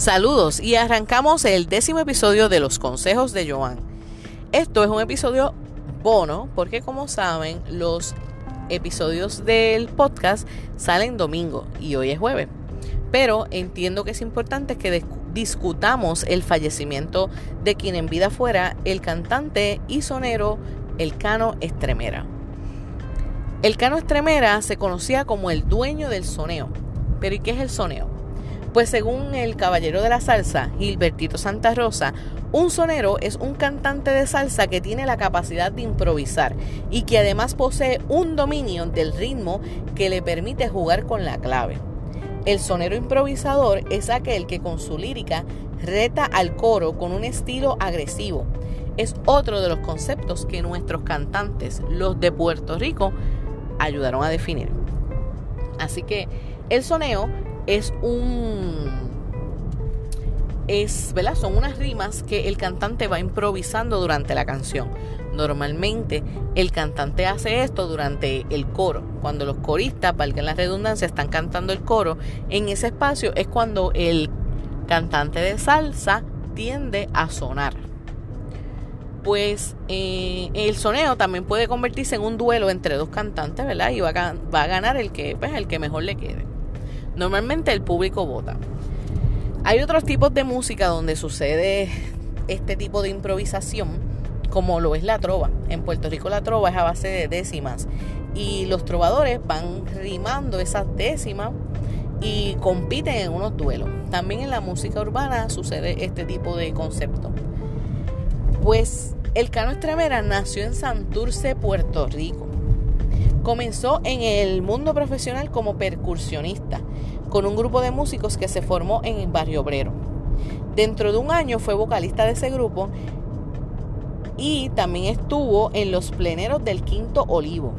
Saludos y arrancamos el décimo episodio de Los Consejos de Joan. Esto es un episodio bono porque como saben los episodios del podcast salen domingo y hoy es jueves. Pero entiendo que es importante que discutamos el fallecimiento de quien en vida fuera el cantante y sonero Elcano Estremera. Elcano Estremera se conocía como el dueño del soneo. Pero ¿y qué es el soneo? Pues según el caballero de la salsa, Gilbertito Santa Rosa, un sonero es un cantante de salsa que tiene la capacidad de improvisar y que además posee un dominio del ritmo que le permite jugar con la clave. El sonero improvisador es aquel que con su lírica reta al coro con un estilo agresivo. Es otro de los conceptos que nuestros cantantes, los de Puerto Rico, ayudaron a definir. Así que el soneo es un es, ¿verdad? Son unas rimas que el cantante va improvisando durante la canción. Normalmente el cantante hace esto durante el coro. Cuando los coristas, valga la redundancia, están cantando el coro, en ese espacio es cuando el cantante de salsa tiende a sonar. Pues eh, el soneo también puede convertirse en un duelo entre dos cantantes, ¿verdad? Y va a, va a ganar el que, pues, el que mejor le quede. Normalmente el público vota. Hay otros tipos de música donde sucede este tipo de improvisación, como lo es la trova. En Puerto Rico la trova es a base de décimas y los trovadores van rimando esas décimas y compiten en unos duelos. También en la música urbana sucede este tipo de concepto. Pues el Cano Estremera nació en Santurce, Puerto Rico. Comenzó en el mundo profesional como percusionista, con un grupo de músicos que se formó en el Barrio Obrero. Dentro de un año fue vocalista de ese grupo y también estuvo en los pleneros del Quinto Olivo.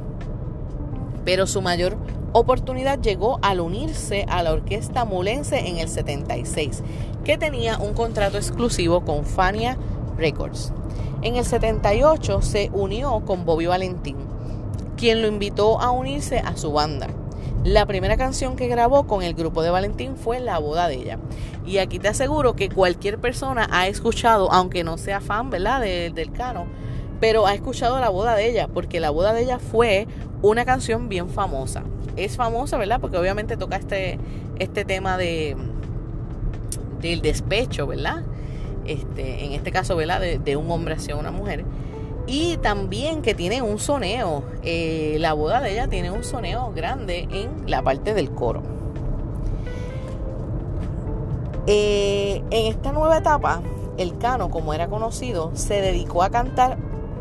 Pero su mayor oportunidad llegó al unirse a la orquesta mulense en el 76, que tenía un contrato exclusivo con Fania Records. En el 78 se unió con Bobby Valentín quien lo invitó a unirse a su banda. La primera canción que grabó con el grupo de Valentín fue La boda de ella. Y aquí te aseguro que cualquier persona ha escuchado, aunque no sea fan, ¿verdad? del Cano, pero ha escuchado La boda de ella, porque La boda de ella fue una canción bien famosa. Es famosa, ¿verdad? Porque obviamente toca este, este tema de del despecho, ¿verdad? Este, en este caso, ¿verdad? De, de un hombre hacia una mujer y también que tiene un soneo. Eh, la boda de ella tiene un soneo grande en la parte del coro. Eh, en esta nueva etapa, el Cano, como era conocido, se dedicó a cantar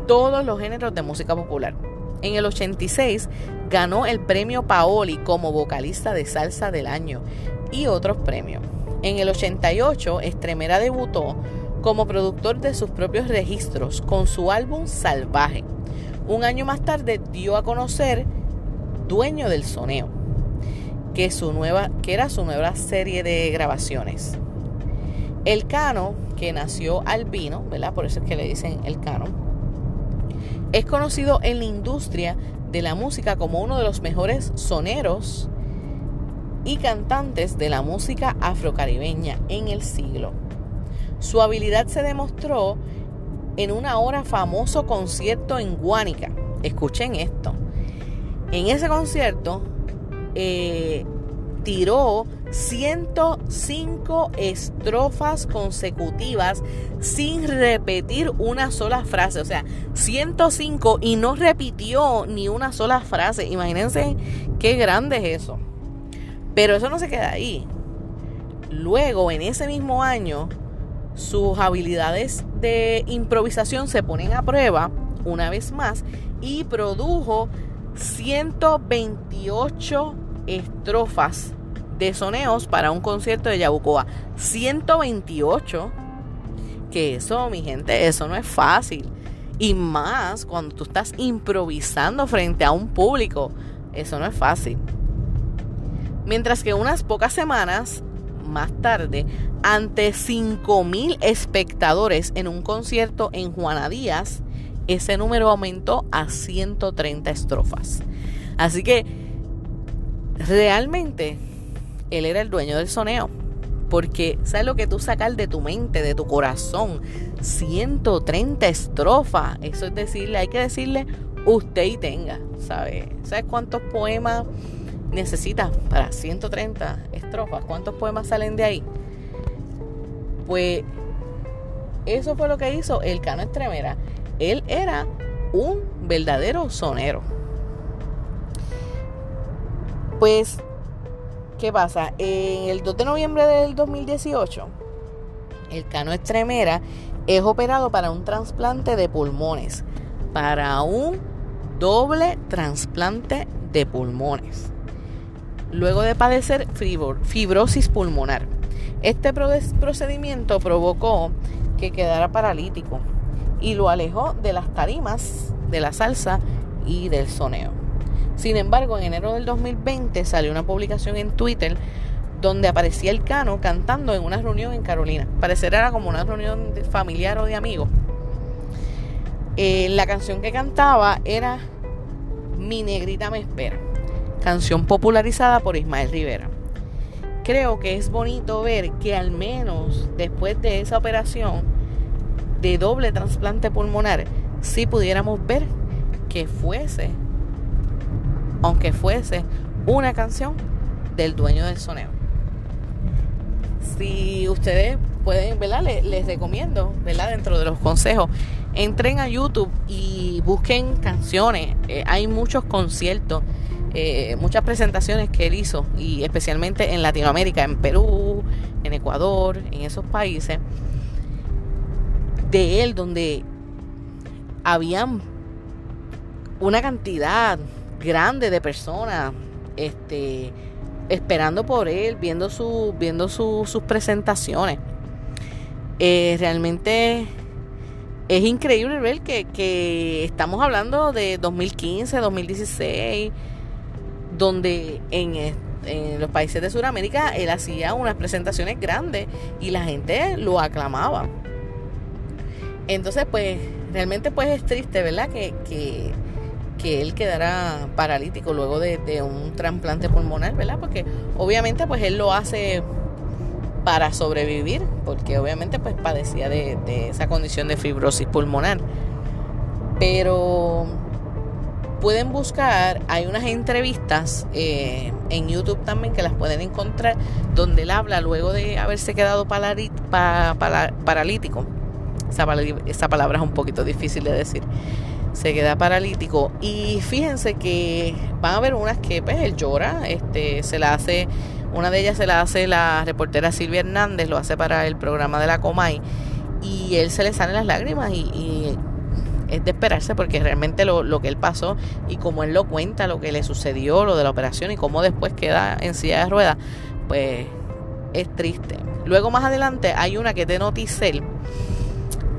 todos los géneros de música popular. En el 86 ganó el premio Paoli como vocalista de salsa del año y otros premios. En el 88, Estremera debutó como productor de sus propios registros con su álbum Salvaje. Un año más tarde dio a conocer Dueño del Soneo, que, era su nueva serie de grabaciones. El Cano, que nació albino, ¿verdad? Por eso es que le dicen el Cano, es conocido en la industria de la música como uno de los mejores soneros y cantantes de la música afrocaribeña en el siglo. Su habilidad se demostró en una hora famoso concierto en Guánica. Escuchen esto. En ese concierto eh, tiró 105 estrofas consecutivas sin repetir una sola frase. O sea, 105 y no repitió ni una sola frase. Imagínense qué grande es eso. Pero eso no se queda ahí. Luego, en ese mismo año, sus habilidades de improvisación se ponen a prueba una vez más y produjo 128 estrofas de soneos para un concierto de Yabucoa. 128. Que eso, mi gente, eso no es fácil. Y más cuando tú estás improvisando frente a un público. Eso no es fácil. Mientras que unas pocas semanas más tarde ante 5.000 espectadores en un concierto en Juana Díaz, ese número aumentó a 130 estrofas. Así que realmente él era el dueño del soneo. Porque, ¿sabes lo que tú sacas de tu mente, de tu corazón? 130 estrofas. Eso es decirle, hay que decirle usted y tenga, ¿sabes? ¿Sabes cuántos poemas necesitas para 130 estrofas? ¿Cuántos poemas salen de ahí? Pues eso fue lo que hizo el Cano Estremera. Él era un verdadero sonero. Pues, ¿qué pasa? En el 2 de noviembre del 2018, el Cano Estremera es operado para un trasplante de pulmones, para un doble trasplante de pulmones, luego de padecer fibrosis pulmonar. Este procedimiento provocó que quedara paralítico y lo alejó de las tarimas, de la salsa y del soneo. Sin embargo, en enero del 2020 salió una publicación en Twitter donde aparecía el Cano cantando en una reunión en Carolina. Parecer era como una reunión familiar o de amigos. Eh, la canción que cantaba era Mi negrita me espera, canción popularizada por Ismael Rivera creo que es bonito ver que al menos después de esa operación de doble trasplante pulmonar, si pudiéramos ver que fuese, aunque fuese una canción del dueño del soneo. Si ustedes pueden, ¿verdad? Les, recomiendo, ¿verdad? Dentro de los consejos, entren a YouTube y busquen canciones. Eh, hay muchos conciertos eh, muchas presentaciones que él hizo, y especialmente en Latinoamérica, en Perú, en Ecuador, en esos países, de él donde habían una cantidad grande de personas este, esperando por él, viendo, su, viendo sus presentaciones. Eh, realmente es increíble ver que, que estamos hablando de 2015, 2016 donde en, los países de Sudamérica él hacía unas presentaciones grandes y la gente lo aclamaba. Entonces, pues, realmente pues es triste, ¿verdad? Que, que, él quedara paralítico luego de, un trasplante pulmonar, ¿verdad? Porque obviamente pues él lo hace para sobrevivir, porque obviamente pues padecía de, de esa condición de fibrosis pulmonar. Pero pueden buscar, hay unas entrevistas eh, en YouTube también que las pueden encontrar, donde él habla luego de haberse quedado paralítico. Esa, esa palabra es un poquito difícil de decir. Se queda paralítico. Y fíjense que van a ver unas que pues, él llora, este, se la hace, una de ellas se la hace la reportera Silvia Hernández, lo hace para el programa de la Comay, y él se le salen las lágrimas y es de esperarse porque realmente lo, que él pasó y como él lo cuenta, lo que le sucedió, lo de la operación y cómo después queda en silla de ruedas, pues es triste. Luego más adelante hay una que es de Noticel,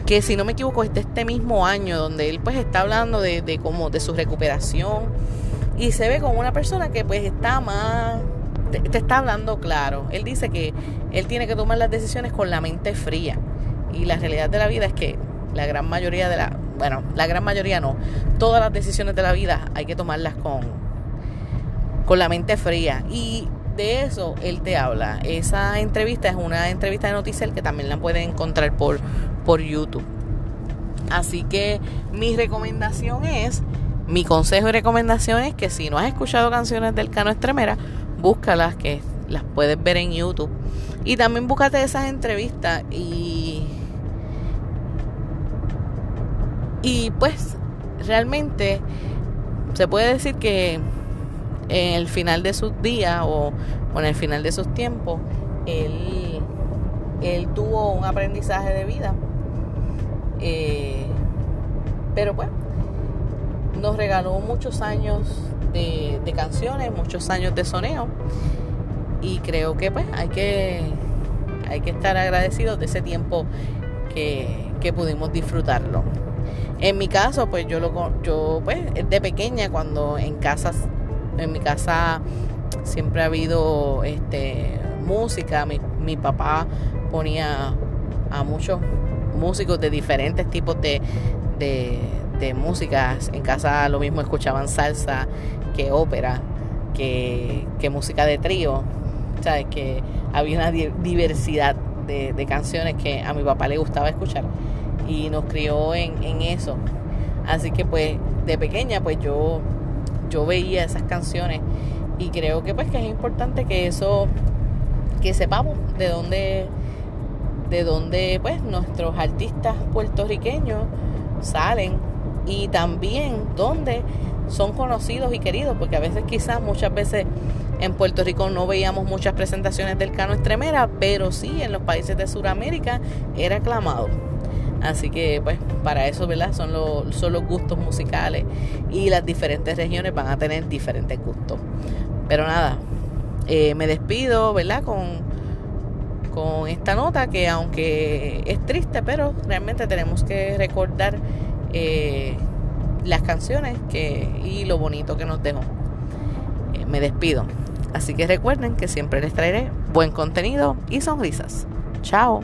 que si no me equivoco es de este mismo año, donde él pues está hablando de, de, como, de su recuperación y se ve como una persona que pues está más te, está hablando claro. Él dice que él tiene que tomar las decisiones con la mente fría. Y la realidad de la vida es que la gran mayoría de la, bueno, la gran mayoría no, todas las decisiones de la vida hay que tomarlas con, con la mente fría. Y de eso él te habla. Esa entrevista es una entrevista de Noticel que también la pueden encontrar por, por YouTube. Así que mi recomendación es, mi consejo y recomendación es que si no has escuchado canciones del Cano Estremera, búscalas que las puedes ver en YouTube. Y también búscate esas entrevistas y y pues realmente se puede decir que en el final de sus días o, en el final de sus tiempos, él, él tuvo un aprendizaje de vida. Eh, pero pues nos regaló muchos años de, de, canciones, muchos años de soneo. Y creo que pues hay que, hay que estar agradecidos de ese tiempo que, que pudimos disfrutarlo. En mi caso, pues yo lo yo pues de pequeña cuando en casa en mi casa siempre ha habido este música, mi, papá ponía a muchos músicos de diferentes tipos de, de, músicas. En casa lo mismo escuchaban salsa que ópera, que, que música de trío. sabes que había una diversidad de, canciones que a mi papá le gustaba escuchar y nos crió en, en eso. Así que pues de pequeña pues yo, yo veía esas canciones y creo que pues que es importante que eso, que sepamos de dónde, de dónde pues nuestros artistas puertorriqueños salen y también dónde son conocidos y queridos, porque a veces quizás muchas veces en Puerto Rico no veíamos muchas presentaciones del Cano Estremera, pero sí en los países de Sudamérica era aclamado. Así que pues para eso, ¿verdad? Son, los, son los gustos musicales y las diferentes regiones van a tener diferentes gustos. Pero nada, eh, me despido, ¿verdad? Con, con esta nota que aunque es triste, pero realmente tenemos que recordar eh, las canciones que, y lo bonito que nos dejó. Eh, me despido. Así que recuerden que siempre les traeré buen contenido y sonrisas. Chao.